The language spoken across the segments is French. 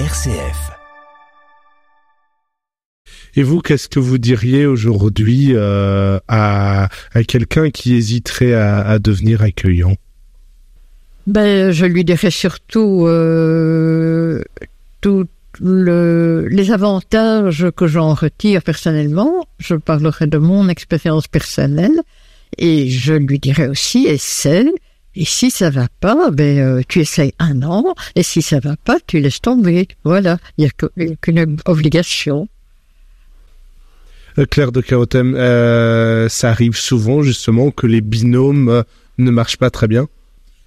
RCF. Et vous, qu'est-ce que vous diriez aujourd'hui euh, à, à quelqu'un qui hésiterait à, à devenir accueillant? Ben, je lui dirais surtout euh, tous le, les avantages que j'en retire personnellement. Je parlerai de mon expérience personnelle et je lui dirais aussi essaie. Et si ça va pas, ben euh, tu essayes un an. Et si ça va pas, tu laisses tomber. Voilà, il n'y a qu'une obligation. Euh, Claire de Carotem, euh, ça arrive souvent justement que les binômes euh, ne marchent pas très bien?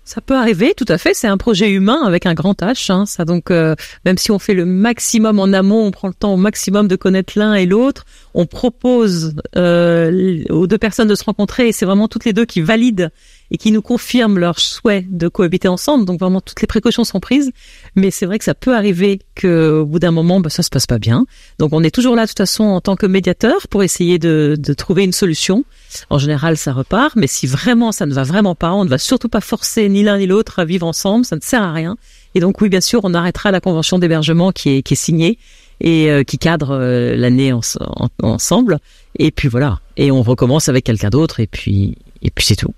Ça peut arriver, tout à fait. C'est un projet humain avec un grand H. Hein. Ça donc, euh, même si on fait le maximum en amont, on prend le temps au maximum de connaître l'un et l'autre. On propose euh, aux deux personnes de se rencontrer et c'est vraiment toutes les deux qui valident et qui nous confirment leur souhait de cohabiter ensemble. Donc vraiment toutes les précautions sont prises. Mais c'est vrai que ça peut arriver qu'au bout d'un moment, bah, ça se passe pas bien. Donc on est toujours là de toute façon en tant que médiateur pour essayer de, de trouver une solution. En général, ça repart. Mais si vraiment ça ne va vraiment pas, on ne va surtout pas forcer ni l'un ni l'autre à vivre ensemble. Ça ne sert à rien. Et donc oui, bien sûr, on arrêtera la convention d'hébergement qui est, qui est signée et euh, qui cadre euh, l'année en- en- ensemble. Et puis voilà. Et on recommence avec quelqu'un d'autre. Et puis et puis c'est tout.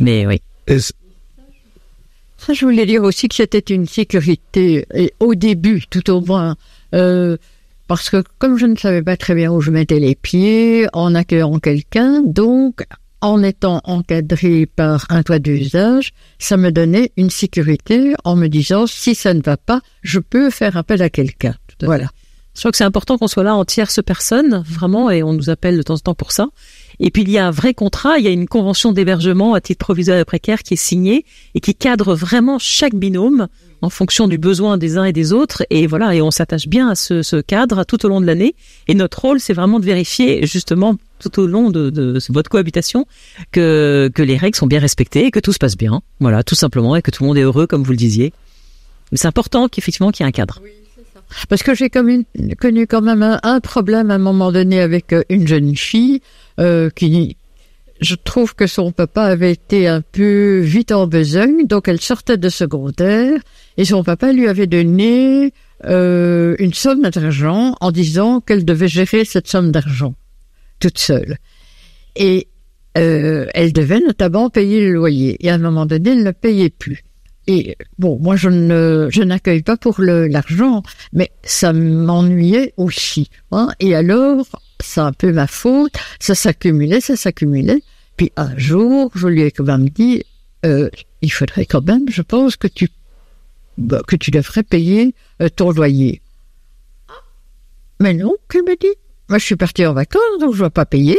Mais oui. Ça, je voulais dire aussi que c'était une sécurité, et au début, tout au moins, euh, parce que comme je ne savais pas très bien où je mettais les pieds en accueillant quelqu'un, donc en étant encadré par un toit d'usage, ça me donnait une sécurité en me disant si ça ne va pas, je peux faire appel à quelqu'un. Voilà. Je crois que c'est important qu'on soit là en tierce personne, vraiment, et on nous appelle de temps en temps pour ça. Et puis il y a un vrai contrat, il y a une convention d'hébergement à titre provisoire et précaire qui est signée et qui cadre vraiment chaque binôme en fonction du besoin des uns et des autres. Et voilà, et on s'attache bien à ce, ce cadre tout au long de l'année. Et notre rôle, c'est vraiment de vérifier justement tout au long de, de votre cohabitation que, que les règles sont bien respectées et que tout se passe bien. Voilà, tout simplement, et que tout le monde est heureux, comme vous le disiez. Mais c'est important qu'effectivement qu'il y ait un cadre. Parce que j'ai connu quand même un, un problème à un moment donné avec euh, une jeune fille euh, qui, je trouve que son papa avait été un peu vite en besogne, donc elle sortait de secondaire et son papa lui avait donné euh, une somme d'argent en disant qu'elle devait gérer cette somme d'argent toute seule. Et euh, elle devait notamment payer le loyer. Et à un moment donné, elle ne payait plus. Et bon, moi je ne je n'accueille pas pour l'argent, mais ça m'ennuyait aussi. Hein. Et alors, c'est un peu ma faute, ça s'accumulait, ça s'accumulait. Puis un jour, je lui ai quand même dit, euh, il faudrait quand même, je pense que tu bah, que tu devrais payer euh, ton loyer. Mais non, qu'elle me dit. Moi, je suis partie en vacances, donc je ne vais pas payer.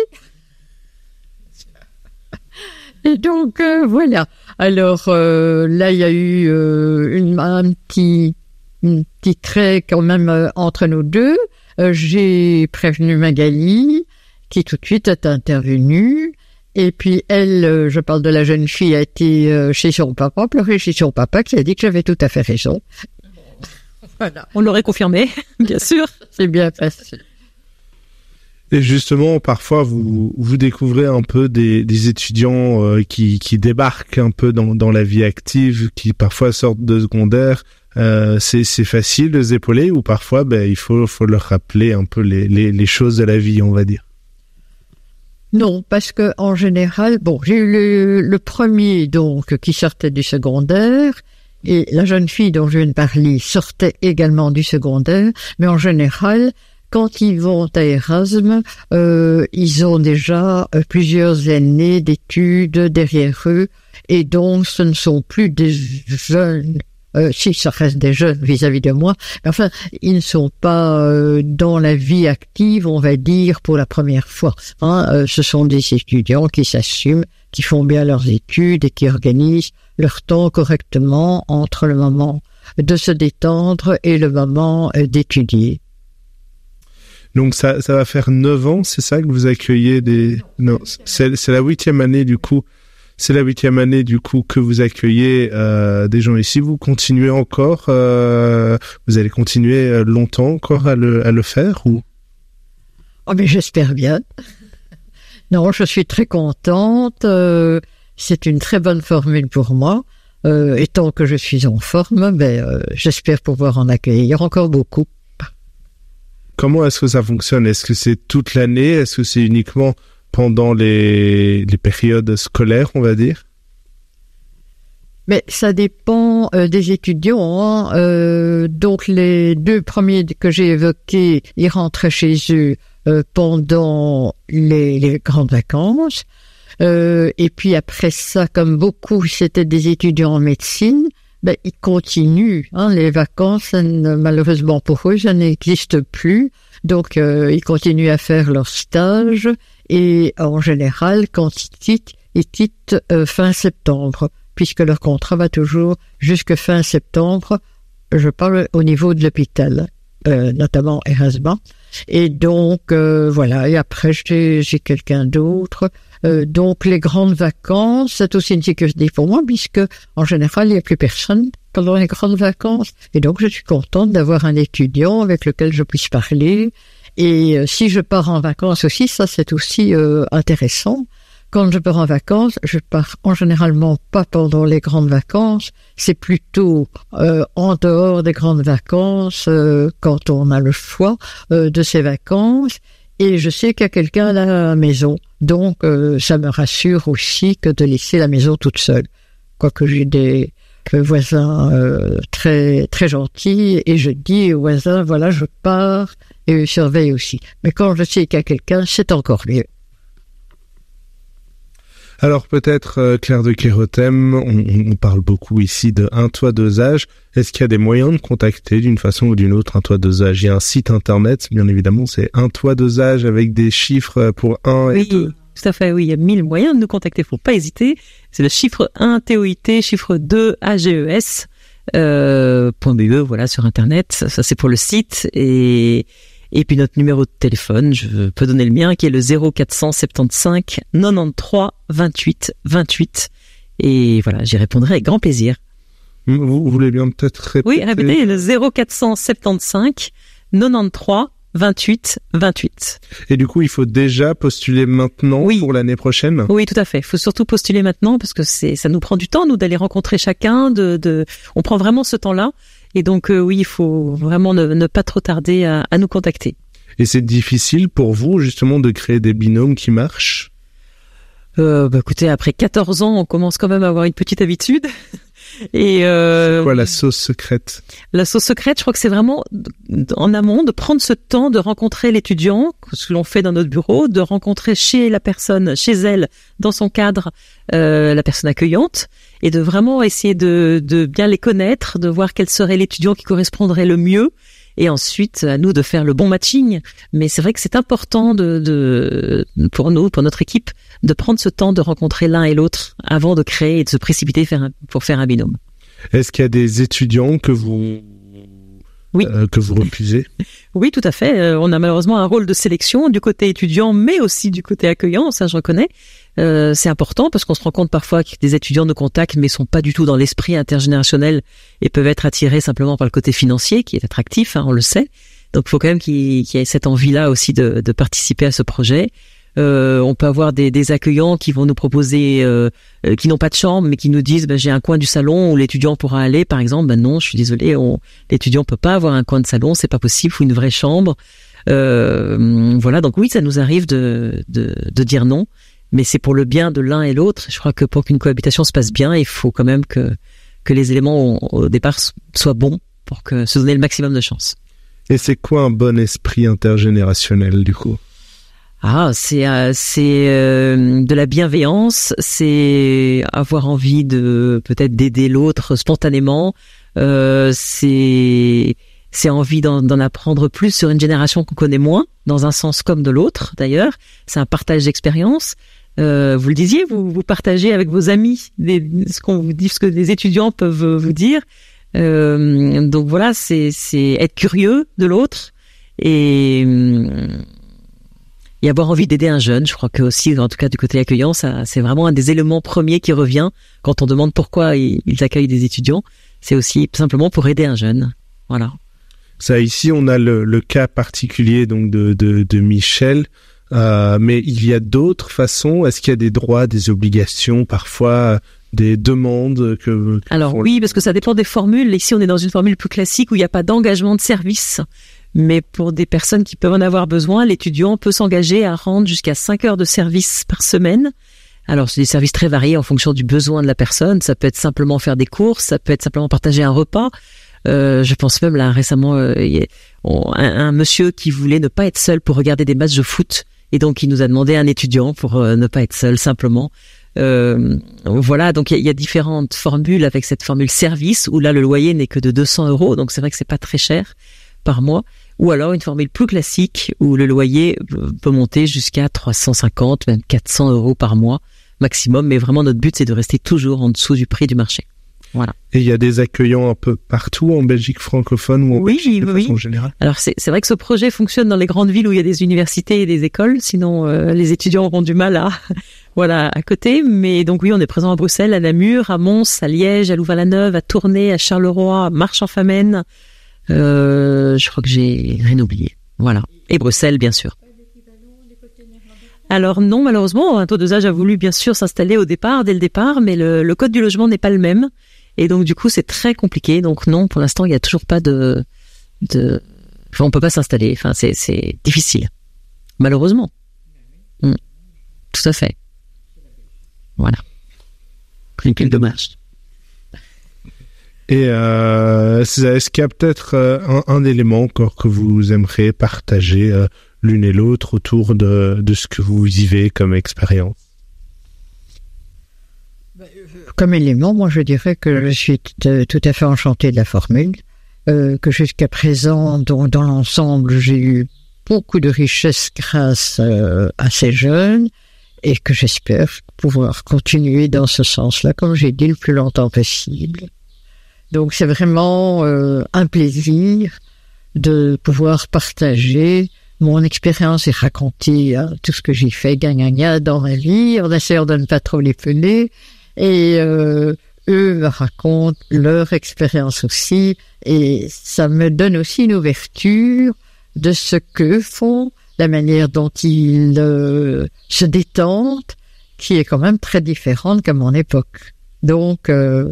Et donc euh, voilà. Alors euh, là, il y a eu euh, une, un petit, une petite trait quand même euh, entre nous deux. Euh, J'ai prévenu Magali, qui tout de suite est intervenue. Et puis elle, euh, je parle de la jeune fille, a été euh, chez son papa, pleurer chez son papa, qui a dit que j'avais tout à fait raison. voilà, On l'aurait confirmé, bien sûr. c'est bien passé. Et justement, parfois, vous, vous découvrez un peu des, étudiants euh, qui, débarquent un peu dans, la vie active, qui parfois sortent de secondaire. Euh, c'est facile de les épauler ou parfois, ben, il faut, leur rappeler un peu les, choses de la vie, on va dire? Non, parce que en général, bon, j'ai eu le, le premier donc qui sortait du secondaire et la jeune fille dont je viens de parler sortait également du secondaire, mais en général, quand ils vont à Erasme, euh, ils ont déjà euh, plusieurs années d'études derrière eux et donc ce ne sont plus des jeunes. Euh, si ça reste des jeunes vis-à-vis de moi, mais enfin, ils ne sont pas euh, dans la vie active, on va dire, pour la première fois. Hein, ce sont des étudiants qui s'assument, qui font bien leurs études et qui organisent leur temps correctement entre le moment de se détendre et le moment d'étudier. Donc ça, va faire neuf ans, c'est ça que vous accueillez des... Non, c'est la huitième année du coup. C'est la huitième année du coup que vous accueillez euh, des gens ici. Vous continuez encore, euh, vous allez continuer euh, longtemps encore à le, à le faire ou? Oh, mais j'espère bien. non, je suis très contente. c'est une très bonne formule pour moi. et tant que je suis en forme, ben, j'espère pouvoir en accueillir encore beaucoup. Comment est-ce que ça fonctionne? Est-ce que c'est toute l'année? Est-ce que c'est uniquement pendant les, périodes scolaires, on va dire? Mais ça dépend euh, des étudiants. Hein. Euh, donc les deux premiers que j'ai évoqués, ils rentraient chez eux euh, pendant les, les, grandes vacances. et puis après ça, comme beaucoup, c'était des étudiants en médecine, ben, ils continuent. Hein, les vacances, malheureusement pour eux, ça n'existe plus. Donc, ils continuent à faire leur stage. Et en général, quand ils quittent, ils quittent fin septembre puisque leur contrat va toujours jusque fin septembre. Je parle au niveau de l'hôpital, euh, notamment Erasmus. Et donc, euh, voilà, et après, j'ai quelqu'un d'autre. Euh, donc, les grandes vacances, c'est aussi une sécurité pour moi, puisque, en général, il n'y a plus personne pendant les grandes vacances. Et donc, je suis contente d'avoir un étudiant avec lequel je puisse parler. Et si je pars en vacances aussi, ça, c'est aussi intéressant quand je pars en vacances, je pars en généralement pas pendant les grandes vacances, c'est plutôt euh, en dehors des grandes vacances, euh, quand on a le choix euh, de ces vacances. Et je sais qu'il y a quelqu'un à la maison, donc ça me rassure aussi que de laisser la maison toute seule. Quoique j'ai des voisins très très gentils et je dis aux voisins voilà je pars et surveille aussi. Mais quand je sais qu'il y a quelqu'un, c'est encore mieux. Alors peut-être euh, Claire de Kérotem, on, parle beaucoup ici de un toit dosage. Est-ce qu'il y a des moyens de contacter d'une façon ou d'une autre un toit dosage Il y a un site internet, bien évidemment, c'est un toit dosage avec des chiffres pour un et deux. Tout à fait, oui, il y a mille moyens de nous contacter, faut pas hésiter. C'est le chiffre 1 TOIT, chiffre 2 AGES. Euh, .be, voilà, sur Internet. Ça, c'est pour le site. Et, et puis notre numéro de téléphone, je peux donner le mien, qui est le 0475 93 28 28. Et voilà, j'y répondrai avec grand plaisir. Vous, voulez bien peut-être répéter Oui, répétez le 0475 93 28 28. Et du coup, il faut déjà postuler maintenant pour l'année prochaine? Oui, tout à fait. Il faut surtout postuler maintenant parce que c'est ça nous prend du temps nous d'aller rencontrer chacun. De, de, on prend vraiment ce temps-là. Et donc euh, oui, il faut vraiment ne, pas trop tarder à, nous contacter. Et c'est difficile pour vous justement de créer des binômes qui marchent? Euh, bah, écoutez, après 14 ans, on commence quand même à avoir une petite habitude. Et euh, quoi la sauce secrète? La sauce secrète, je crois que c'est vraiment en amont de prendre ce temps de rencontrer l'étudiant, ce que l'on fait dans notre bureau, de rencontrer chez la personne, chez elle, dans son cadre, euh, la personne accueillante, et de vraiment essayer de, de bien les connaître, de voir quel serait l'étudiant qui correspondrait le mieux, et ensuite à nous de faire le bon matching. Mais c'est vrai que c'est important de, de, pour nous, pour notre équipe, de prendre ce temps de rencontrer l'un et l'autre avant de créer et de se précipiter pour faire un binôme. Est-ce qu'il y a des étudiants que vous oui. Euh, que vous refusez Oui, tout à fait. Euh, on a malheureusement un rôle de sélection du côté étudiant, mais aussi du côté accueillant, ça je reconnais. Euh, c'est important parce qu'on se rend compte parfois que des étudiants nous contactent mais sont pas du tout dans l'esprit intergénérationnel et peuvent être attirés simplement par le côté financier qui est attractif, hein, on le sait. Donc il faut quand même qu'il y ait cette envie-là aussi de, de, participer à ce projet. Euh, on peut avoir des, des, accueillants qui vont nous proposer, euh, euh, qui n'ont pas de chambre, mais qui nous disent ben, j'ai un coin du salon où l'étudiant pourra aller. Par exemple, ben non, je suis désolé, l'étudiant peut pas avoir un coin de salon, c'est pas possible, faut une vraie chambre. Euh, voilà, donc oui, ça nous arrive de, de, de dire non, mais c'est pour le bien de l'un et l'autre. Je crois que pour qu'une cohabitation se passe bien, il faut quand même que que les éléments au départ soient bons pour que se donner le maximum de chance. Et c'est quoi un bon esprit intergénérationnel du coup? Ah, c'est euh, c'est euh, de la bienveillance, c'est avoir envie de peut-être d'aider l'autre spontanément. Euh, c'est c'est envie d'en apprendre plus sur une génération qu'on connaît moins, dans un sens comme de l'autre d'ailleurs. C'est un partage d'expérience. Euh, vous le disiez, vous, vous partagez avec vos amis ce qu'on vous dit, ce que les étudiants peuvent vous dire. Euh, donc voilà, c'est c'est être curieux de l'autre et et avoir envie d'aider un jeune. Je crois que aussi, en tout cas du côté accueillant, ça, c'est vraiment un des éléments premiers qui revient quand on demande pourquoi ils, accueillent des étudiants. C'est aussi simplement pour aider un jeune. Voilà. Ça, ici, on a le, le cas particulier donc de, de, de Michel. Euh, mais il y a d'autres façons. Est-ce qu'il y a des droits, des obligations parfois des demandes que, que Alors font- oui, parce que ça dépend des formules. Ici, on est dans une formule plus classique où il n'y a pas d'engagement de service. Mais pour des personnes qui peuvent en avoir besoin, l'étudiant peut s'engager à rendre jusqu'à 5 heures de service par semaine. Alors, c'est des services très variés en fonction du besoin de la personne. Ça peut être simplement faire des courses, ça peut être simplement partager un repas. Euh, je pense même là récemment, euh, y a un, monsieur qui voulait ne pas être seul pour regarder des matchs de foot. Et donc, il nous a demandé un étudiant pour euh, ne pas être seul simplement. Euh, voilà, donc il y, y a différentes formules avec cette formule service où là le loyer n'est que de 200 euros, donc c'est vrai que c'est pas très cher par mois. Ou alors une formule plus classique où le loyer euh, peut monter jusqu'à 350, même 400 euros par mois maximum. Mais vraiment notre but c'est de rester toujours en dessous du prix du marché. Et il y a des accueillants un peu partout en Belgique francophone ou en Oui, Belgique de oui. façon générale? Alors c'est c'est vrai que ce projet fonctionne dans les grandes villes où il y a des universités et des écoles, sinon euh, les étudiants auront du mal à voilà à côté. Mais donc oui, on est présent à Bruxelles, à Namur, à Mons, à Liège, à Louvain-la-Neuve, à Tournai, à Charleroi, à Marche-en-Famenne. Euh, je crois que j'ai rien oublié. Voilà. Et Bruxelles, bien sûr. Alors non, malheureusement, un taux d'usage a voulu bien sûr s'installer au départ, dès le départ, mais le, le code du logement n'est pas le même. Et donc du coup, c'est très compliqué. Donc non, pour l'instant, il n'y a toujours pas de, de, enfin, on peut pas s'installer. Enfin, c'est, c'est difficile. Malheureusement. Mm. Tout à fait. Voilà. Quel dommage. Et euh, est-ce qu'il y a peut-être euh, un, élément encore que vous aimeriez partager euh, l'une et l'autre autour de, ce que vous vivez comme expérience? Comme élément, moi je dirais que je suis tout à- fait enchanté de la formule, euh, que jusqu'à présent, dans, dans l'ensemble, j'ai eu beaucoup de richesse grâce euh, à ces jeunes et que j'espère pouvoir continuer dans ce sens-là, comme j'ai dit, le plus longtemps possible. Donc c'est vraiment euh, un plaisir de pouvoir partager mon expérience et raconter hein, tout ce que j'ai fait, gagnagna dans ma vie, en essayant de ne pas trop les peler. Et euh, eux me racontent leur expérience aussi, et ça me donne aussi une ouverture de ce que font, la manière dont ils euh, se détendent, qui est quand même très différente qu'à mon époque. Donc, euh,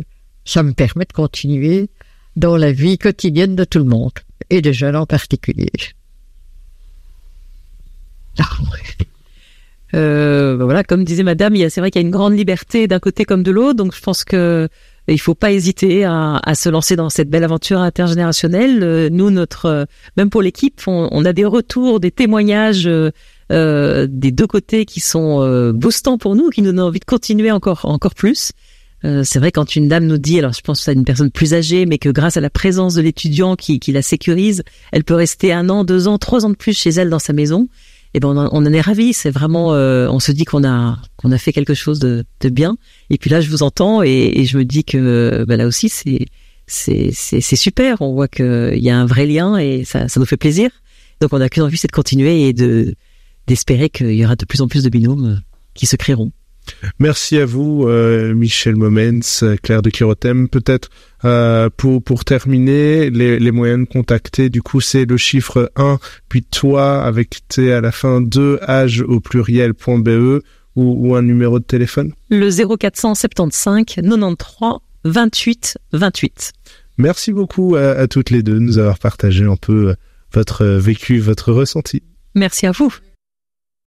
ça me permet de continuer dans la vie quotidienne de tout le monde, et des jeunes en particulier. Ah. Euh, ben voilà, comme disait Madame, c'est vrai qu'il y a une grande liberté d'un côté comme de l'autre, donc je pense que il faut pas hésiter à, à se lancer dans cette belle aventure intergénérationnelle. Euh, nous, notre, euh, même pour l'équipe, on, on a des retours, des témoignages euh, euh, des deux côtés qui sont euh, boostants pour nous, qui nous donnent envie de continuer encore, encore plus. Euh, c'est vrai quand une dame nous dit, alors je pense à une personne plus âgée, mais que grâce à la présence de l'étudiant qui, qui la sécurise, elle peut rester un an, deux ans, trois ans de plus chez elle dans sa maison. Et ben on en, est ravis. C'est vraiment, euh, on se dit qu'on a qu'on a fait quelque chose de, de bien. Et puis là, je vous entends et, et je me dis que ben là aussi c'est c'est c'est super. On voit qu'il y a un vrai lien et ça ça nous fait plaisir. Donc on a qu'une envie, c'est de continuer et de d'espérer qu'il y aura de plus en plus de binômes qui se créeront. Merci à vous, euh, Michel Momens, Claire de Kirotem. Peut-être euh, pour pour terminer, les, les moyens de contacter, du coup, c'est le chiffre 1, puis toi avec t à la fin 2 âge au pluriel.be ou, ou un numéro de téléphone. Le 0475 93 28 28. Merci beaucoup à, à toutes les deux de nous avoir partagé un peu votre vécu, votre ressenti. Merci à vous.